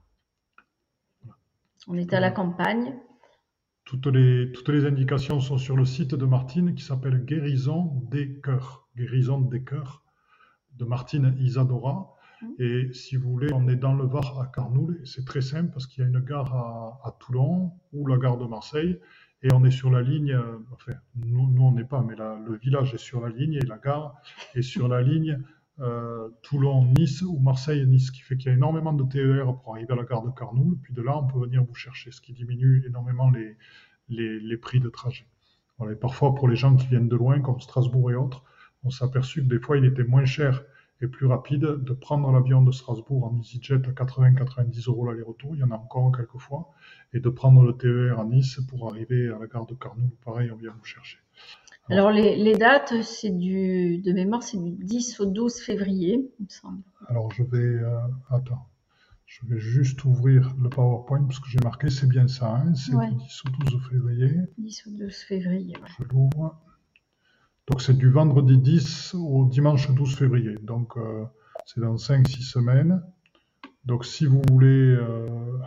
On est à la campagne. Toutes les, toutes les indications sont sur le site de Martine qui s'appelle Guérison des cœurs. Guérison des cœurs de Martine Isadora. Mmh. Et si vous voulez, on est dans le Var à Carnoul. C'est très simple parce qu'il y a une gare à, à Toulon ou la gare de Marseille et on est sur la ligne, euh, enfin, nous, on n'est pas, mais le village est sur la ligne et la gare est sur la ligne euh, Toulon-Nice ou Marseille-Nice, ce qui fait qu'il y a énormément de TER pour arriver à la gare de Carnoul, puis de là on peut venir vous chercher, ce qui diminue énormément les, prix de trajet. Et parfois pour les gens qui viennent de loin, comme Strasbourg et autres, on s'est aperçu que des fois il était moins cher et plus rapide de prendre l'avion de Strasbourg en EasyJet à 80-90 euros l'aller-retour, il y en a encore quelques fois, et de prendre le TER à Nice pour arriver à la gare de Carnoul, pareil, on vient vous chercher. Alors, les, dates, c'est du, de mémoire, c'est du 10 au 12 février, il me semble. Alors, je vais, euh, attends, je vais juste ouvrir le PowerPoint parce que j'ai marqué, c'est bien ça, hein, c'est du 10 au 12 février. 10 au 12 février, ouais. Je l'ouvre. Donc c'est du vendredi 10 au dimanche 12 février. Donc euh, c'est dans 5-6 semaines. Donc si vous voulez, euh,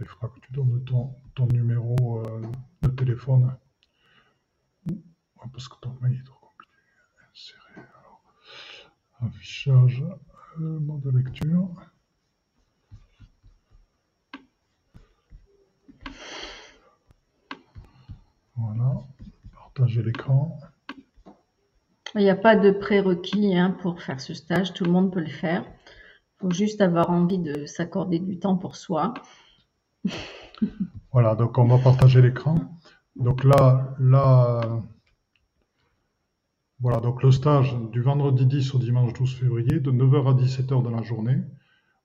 il faudra que tu donnes ton, numéro euh, de téléphone. Parce que ton mail est trop compliqué. Insérer. Affichage, mode de lecture. Voilà l'écran. Il n'y a pas de prérequis hein, pour faire ce stage, tout le monde peut le faire. Il faut juste avoir envie de s'accorder du temps pour soi. [laughs] voilà, donc on va partager l'écran. Donc là, là, voilà, donc le stage du vendredi 10 au dimanche 12 février, de 9h à 17h de la journée,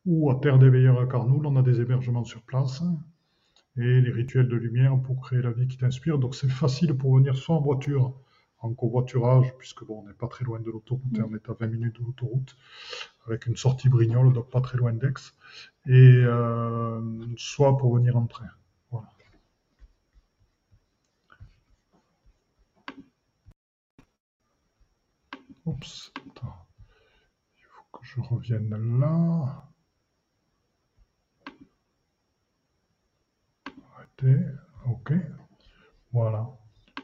ou à Terre des Veilleurs à Carnoul, on a des hébergements sur place et les rituels de lumière pour créer la vie qui t'inspire. Donc c'est facile pour venir soit en voiture, en covoiturage, puisque bon, on n'est pas très loin de l'autoroute, on est à 20 minutes de l'autoroute, avec une sortie Brignoles, donc pas très loin d'Aix, et euh, soit pour venir en train. Voilà. Oups. Il faut que je revienne là. Ok. Voilà.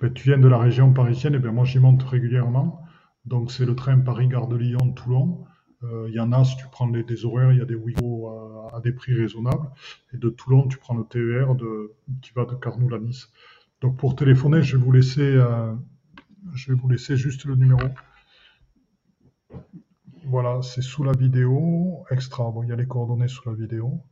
Ben, tu viens de la région parisienne, et ben moi j'y monte régulièrement. Donc c'est le train Paris-Gare de Lyon-Toulon. Euh, Il y en a, si tu prends les, des horaires, il y a des Ouigo à, des prix raisonnables. Et de Toulon, tu prends le TER qui va de Carnoul à Nice. Donc pour téléphoner, je vais vous laisser, euh, je vais vous laisser juste le numéro. Voilà, c'est sous la vidéo. Extra, bon, il y a les coordonnées sous la vidéo.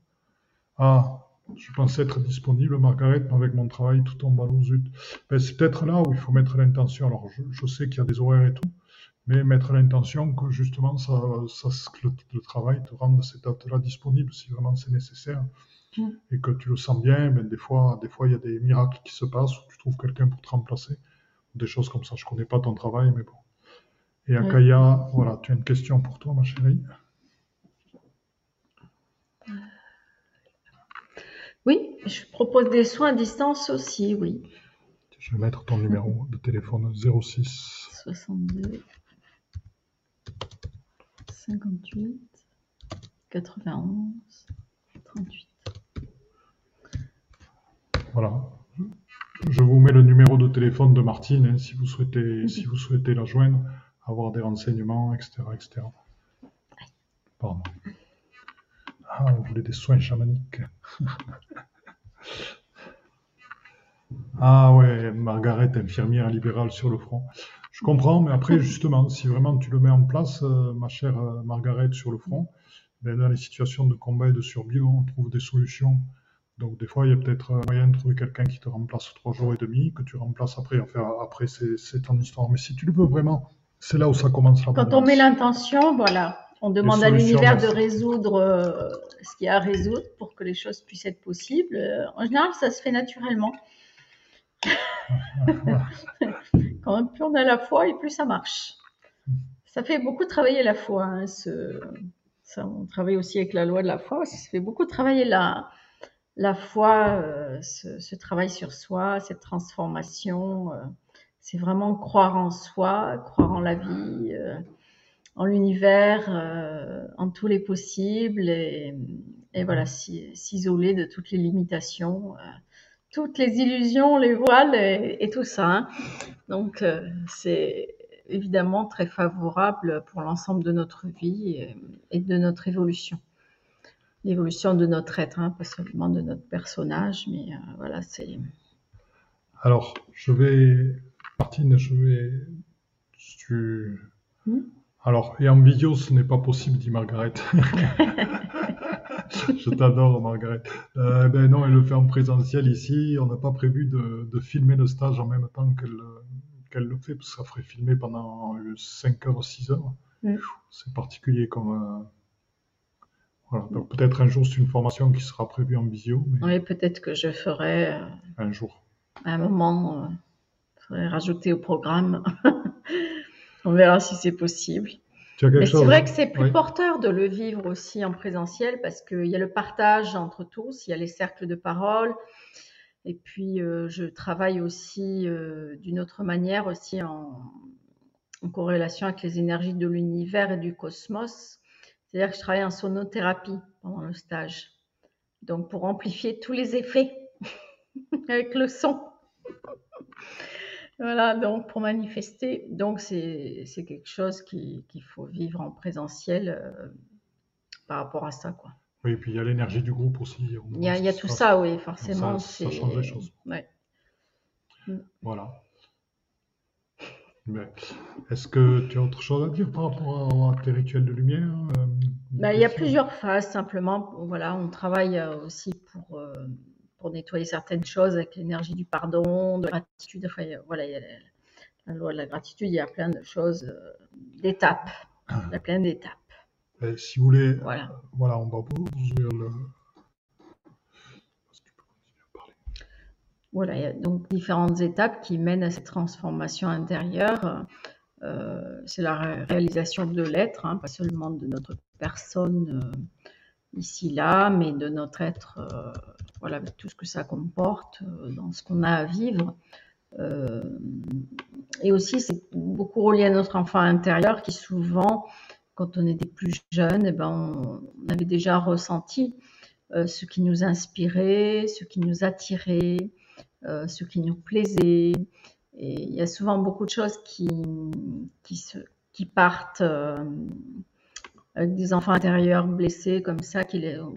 Ah, je pensais être disponible, Margaret, mais avec mon travail, tout tombe à l'eau, zut. Ben, c'est peut-être là où il faut mettre l'intention. Alors, je, je sais qu'il y a des horaires et tout, mais mettre l'intention que justement, ça, ça, que le, le travail te rende cette date-là disponible si vraiment c'est nécessaire Mm. et que tu le sens bien. Ben, des fois, des fois, il y a des miracles qui se passent où tu trouves quelqu'un pour te remplacer, des choses comme ça. Je connais pas ton travail, mais bon. Et. Akaya, voilà, tu as une question pour toi, ma chérie? Oui, je propose des soins à distance aussi, oui. Je vais mettre ton numéro de téléphone 06. 62 58 91 38. Voilà. Je vous mets le numéro de téléphone de Martine hein, si vous souhaitez, si vous souhaitez la joindre, avoir des renseignements, etc., etc. Pardon. Ah, vous voulez des soins chamaniques. [laughs] Ah ouais, Margaret, infirmière libérale sur le front. Je comprends, mais après, justement, si vraiment tu le mets en place, euh, ma chère euh, Margaret, sur le front, ben, dans les situations de combat et de survie, on trouve des solutions. Donc, des fois, il y a peut-être moyen de trouver quelqu'un qui te remplace trois jours et demi, que tu remplaces après. Enfin, après, c'est ton histoire. Mais si tu le veux vraiment, c'est là où ça commence Quand on met l'intention, voilà, on demande à l'univers de résoudre euh, ce qu'il y a à résoudre pour que les choses puissent être possibles. Euh, en général, ça se fait naturellement. [laughs] Quand plus on a la foi et plus ça marche. Ça fait beaucoup travailler la foi. hein, ce- ça, on travaille aussi avec la loi de la foi. Ça fait beaucoup travailler la, la foi, euh, ce, ce travail sur soi, cette transformation. euh, c'est vraiment croire en soi, croire en la vie, euh, en l'univers, euh, en tous les possibles et, et voilà, si- s'isoler de toutes les limitations, euh, toutes les illusions, les voiles et, et tout ça. hein. Donc, euh, c'est évidemment très favorable pour l'ensemble de notre vie et, et de notre évolution. L'évolution de notre être, hein, pas seulement de notre personnage, mais voilà, c'est. Alors, je vais, Martine, je vais, tu, Hmm? Alors, et en vidéo, ce n'est pas possible, dit Margaret. [laughs] Je t'adore, Margaret. Euh, ben non, elle le fait en présentiel ici. On n'a pas prévu de, de filmer le stage en même temps qu'elle le fait, parce que ça ferait filmer pendant 5 heures, 6 heures. Mm. C'est particulier comme. euh, Voilà. Donc peut-être un jour, c'est une formation qui sera prévue en visio, mais Oui, peut-être que je ferai euh, un jour. à un moment, euh, faudrait rajouter au programme. [laughs] On verra si c'est possible. Mais c'est vrai que c'est plus Oui. porteur de le vivre aussi en présentiel parce qu'il y a le partage entre tous, il y a les cercles de parole. Et puis, euh, je travaille aussi euh, d'une autre manière, aussi en, en corrélation avec les énergies de l'univers et du cosmos. C'est-à-dire que je travaille en sonothérapie pendant le stage. Donc, pour amplifier tous les effets [laughs] avec le son. Voilà, donc pour manifester, donc c'est c'est quelque chose qui- qu'il faut vivre en présentiel euh, par rapport à ça, quoi. Oui, et puis il y a l'énergie du groupe aussi. On Il y a, il y a tout ça, oui, forcément. ça- change les choses. Ouais. Voilà. Mais Est-ce que tu as autre chose à dire par rapport à, à tes rituels de lumière euh, Ben, il y a plusieurs phases, simplement. Voilà, on travaille euh, aussi pour, euh, pour nettoyer certaines choses avec l'énergie du pardon, de la gratitude. Enfin, a- voilà, il y a la, la loi de la gratitude, il y a plein de choses, euh, d'étapes. Il y a plein d'étapes. Si vous voulez, Voilà. voilà, on va vous ouvrir le. Est-ce que tu peux continuer à parler Voilà, il y a donc différentes étapes qui mènent à cette transformation intérieure. Euh, c'est la ré- réalisation de l'être, hein, pas seulement de notre personne euh, ici là, mais de notre être, euh, voilà, avec tout ce que ça comporte, euh, dans ce qu'on a à vivre. Euh, et aussi, c'est beaucoup relié à notre enfant intérieur qui souvent, quand on était plus jeune, eh ben, on, avait déjà ressenti ce qui nous inspirait, ce qui nous attirait, ce qui nous plaisait. Et il y a souvent beaucoup de choses qui, qui, partent avec des enfants intérieurs blessés comme ça,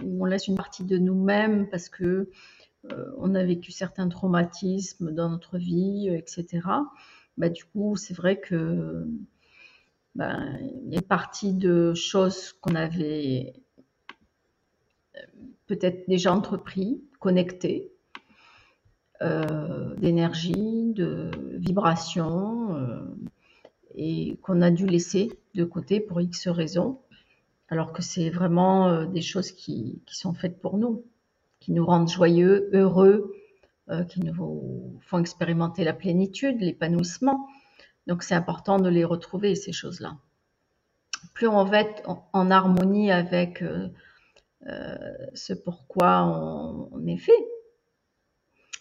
où on laisse une partie de nous-mêmes parce que euh, on a vécu certains traumatismes dans notre vie, etc. Bah, du coup, c'est vrai que bah, il y a une partie de choses qu'on avait euh, peut-être déjà entrepris, connectées, euh, d'énergie, de vibration, et qu'on a dû laisser de côté pour X raisons alors que c'est vraiment euh, des choses qui, sont faites pour nous, qui nous rendent joyeux, heureux, euh, qui nous font expérimenter la plénitude, l'épanouissement. Donc c'est important de les retrouver, ces choses-là. Plus on va être en, harmonie avec euh, ce pourquoi on est fait,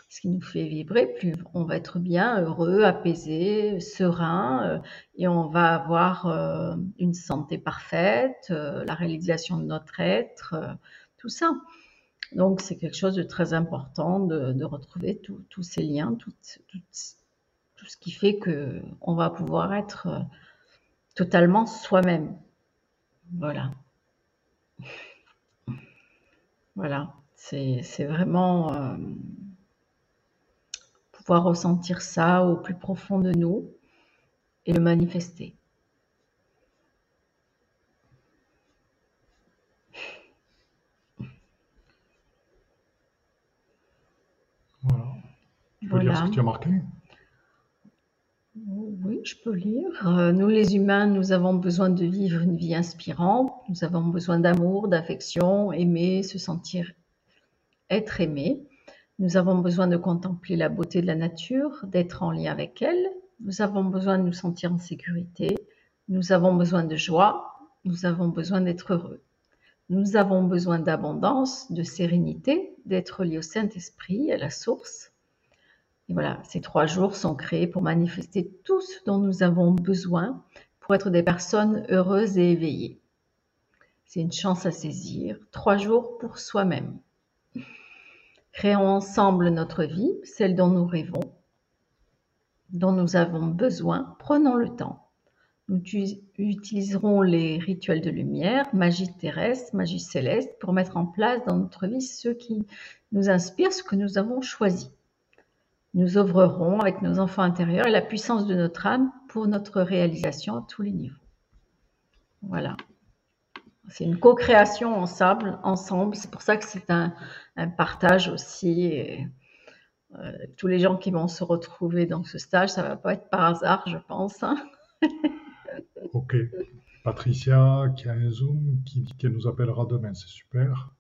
ce qui nous fait vibrer, plus on va être bien, heureux, apaisé, serein, euh, et on va avoir euh, une santé parfaite, euh, la réalisation de notre être, tout ça. Donc c'est quelque chose de très important de, retrouver tous ces liens, tout, tout, ce qui fait que on va pouvoir être totalement soi-même. Voilà. Voilà, c'est vraiment ressentir ça au plus profond de nous et le manifester. Voilà. Tu peux ce que tu as marqué? Oui, je peux lire. Euh, nous les humains, nous avons besoin de vivre une vie inspirante. Nous avons besoin d'amour, d'affection, aimer, se sentir être aimé. Nous avons besoin de contempler la beauté de la nature, d'être en lien avec elle. Nous avons besoin de nous sentir en sécurité. Nous avons besoin de joie. Nous avons besoin d'être heureux. Nous avons besoin d'abondance, de sérénité, d'être liés au Saint-Esprit, à la source. Et voilà, ces trois jours sont créés pour manifester tout ce dont nous avons besoin pour être des personnes heureuses et éveillées. C'est une chance à saisir. Trois jours pour soi-même. Créons ensemble notre vie, celle dont nous rêvons, dont nous avons besoin. Prenons le temps. Nous utiliserons les rituels de lumière, magie terrestre, magie céleste, pour mettre en place dans notre vie ce qui nous inspire, ce que nous avons choisi. Nous œuvrerons avec nos enfants intérieurs et la puissance de notre âme pour notre réalisation à tous les niveaux. Voilà. C'est une co-création ensemble, ensemble. C'est pour ça que c'est un, partage aussi. Euh, tous les gens qui vont se retrouver dans ce stage, ça va pas être par hasard, je pense. Hein. [laughs] ok. Patricia, qui a un Zoom, qui dit qu'elle nous appellera demain, c'est super.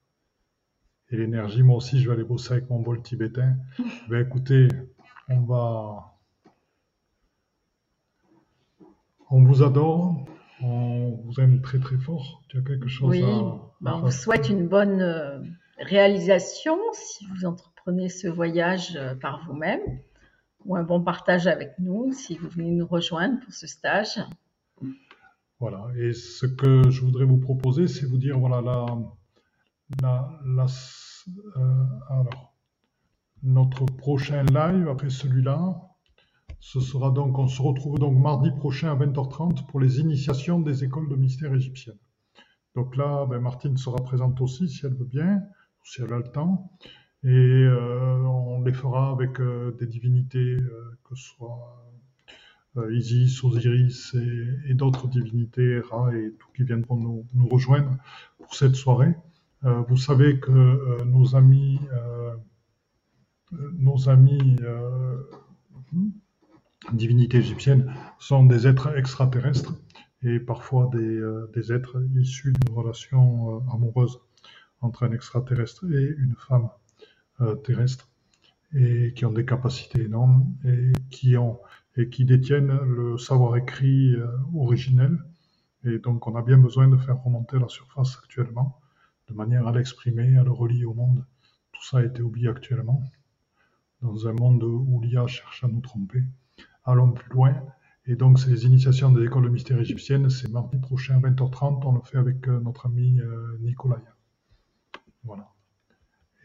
Et l'énergie, moi aussi, je vais aller bosser avec mon bol tibétain. [laughs] ben, écoutez, on va. On vous adore. On vous aime très très fort. Tu as quelque chose oui, bah, on vous souhaite une bonne euh, réalisation si vous entreprenez ce voyage euh, par vous-même ou un bon partage avec nous si vous venez nous rejoindre pour ce stage. Voilà. Et ce que je voudrais vous proposer, c'est vous dire voilà la, la, la euh, alors notre prochain live après celui-là, ce sera donc, on se retrouve donc mardi prochain à 20h30 pour les initiations des écoles de mystère égyptiennes. Donc là, ben, Martine sera présente aussi si elle veut bien, si elle a le temps. Et euh, on les fera avec euh, des divinités, euh, que ce soit Isis, Osiris et, d'autres divinités, Ra et tout qui viendront nous, nous rejoindre pour cette soirée. vous savez que nos amis, nos amis divinités égyptiennes sont des êtres extraterrestres et parfois des, euh, êtres issus d'une relation euh, amoureuse entre un extraterrestre et une femme euh, terrestre et qui ont des capacités énormes et qui ont et qui détiennent le savoir écrit originel et donc on a bien besoin de faire remonter la surface actuellement de manière à l'exprimer, à le relier au monde. Tout ça a été oublié actuellement dans un monde où l'IA cherche à nous tromper allons plus loin. Et donc, ces initiations des écoles de mystère égyptiennes, c'est mardi prochain à 20h30. On le fait avec euh, notre ami euh, Nicolas. Voilà.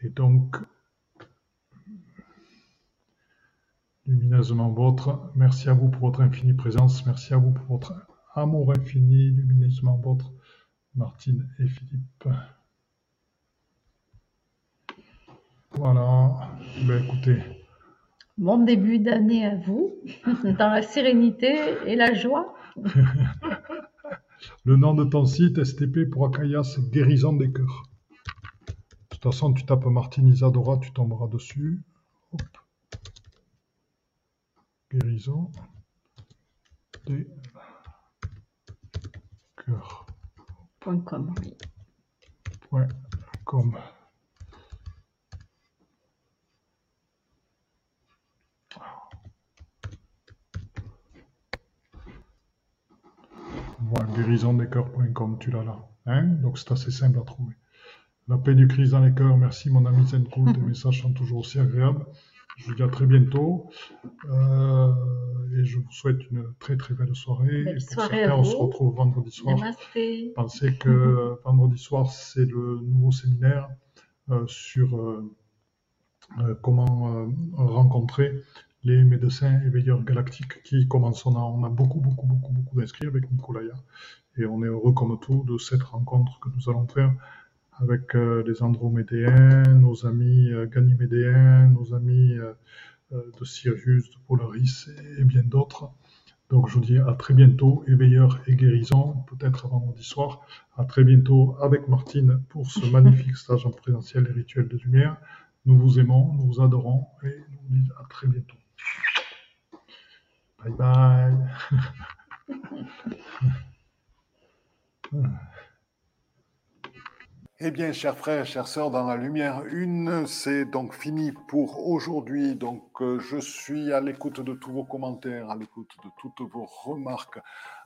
Et donc, lumineusement vôtre, merci à vous pour votre infinie présence. Merci à vous pour votre amour infini, lumineusement vôtre. Martine et Philippe. Voilà. Ben, écoutez. Bon début d'année à vous, [laughs] dans la sérénité et la joie. [laughs] Le nom de ton site, STP pour c'est Guérison des cœurs. De toute façon, tu tapes Martine Isadora, tu tomberas dessus. Hop. Guérison des cœurs. Point .com, oui. Point .com. Voilà, guérisondescœurs.com, tu l'as là. Hein? Donc c'est assez simple à trouver. La paix du Christ dans les cœurs, merci mon ami Zencool, [laughs] tes messages sont toujours aussi agréables. Je vous dis à très bientôt. Euh, et je vous souhaite une très très belle soirée. Belle et pour soirée certains, on se retrouve vendredi soir. Namasté. Pensez que [laughs] vendredi soir, c'est le nouveau séminaire euh, sur euh, comment rencontrer les médecins éveilleurs galactiques qui commencent. On a, on a beaucoup, beaucoup, beaucoup, beaucoup d'inscrits avec Nicolaya. Et on est heureux comme tout de cette rencontre que nous allons faire avec euh, les Andromédéens, nos amis euh, Ganymédéens, nos amis euh, euh, de Sirius, de Polaris et, bien d'autres. Donc je vous dis à très bientôt, éveilleurs et guérison, peut-être vendredi soir. À très bientôt avec Martine pour ce magnifique stage en présentiel et rituel de lumière. Nous vous aimons, nous vous adorons et nous vous disons à très bientôt. Bye bye. [laughs] Eh bien, chers frères, chères sœurs, dans la lumière une, c'est donc fini pour aujourd'hui. Donc, euh, je suis à l'écoute de tous vos commentaires, à l'écoute de toutes vos remarques,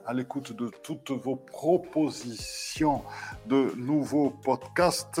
à l'écoute de toutes vos propositions de nouveaux podcasts.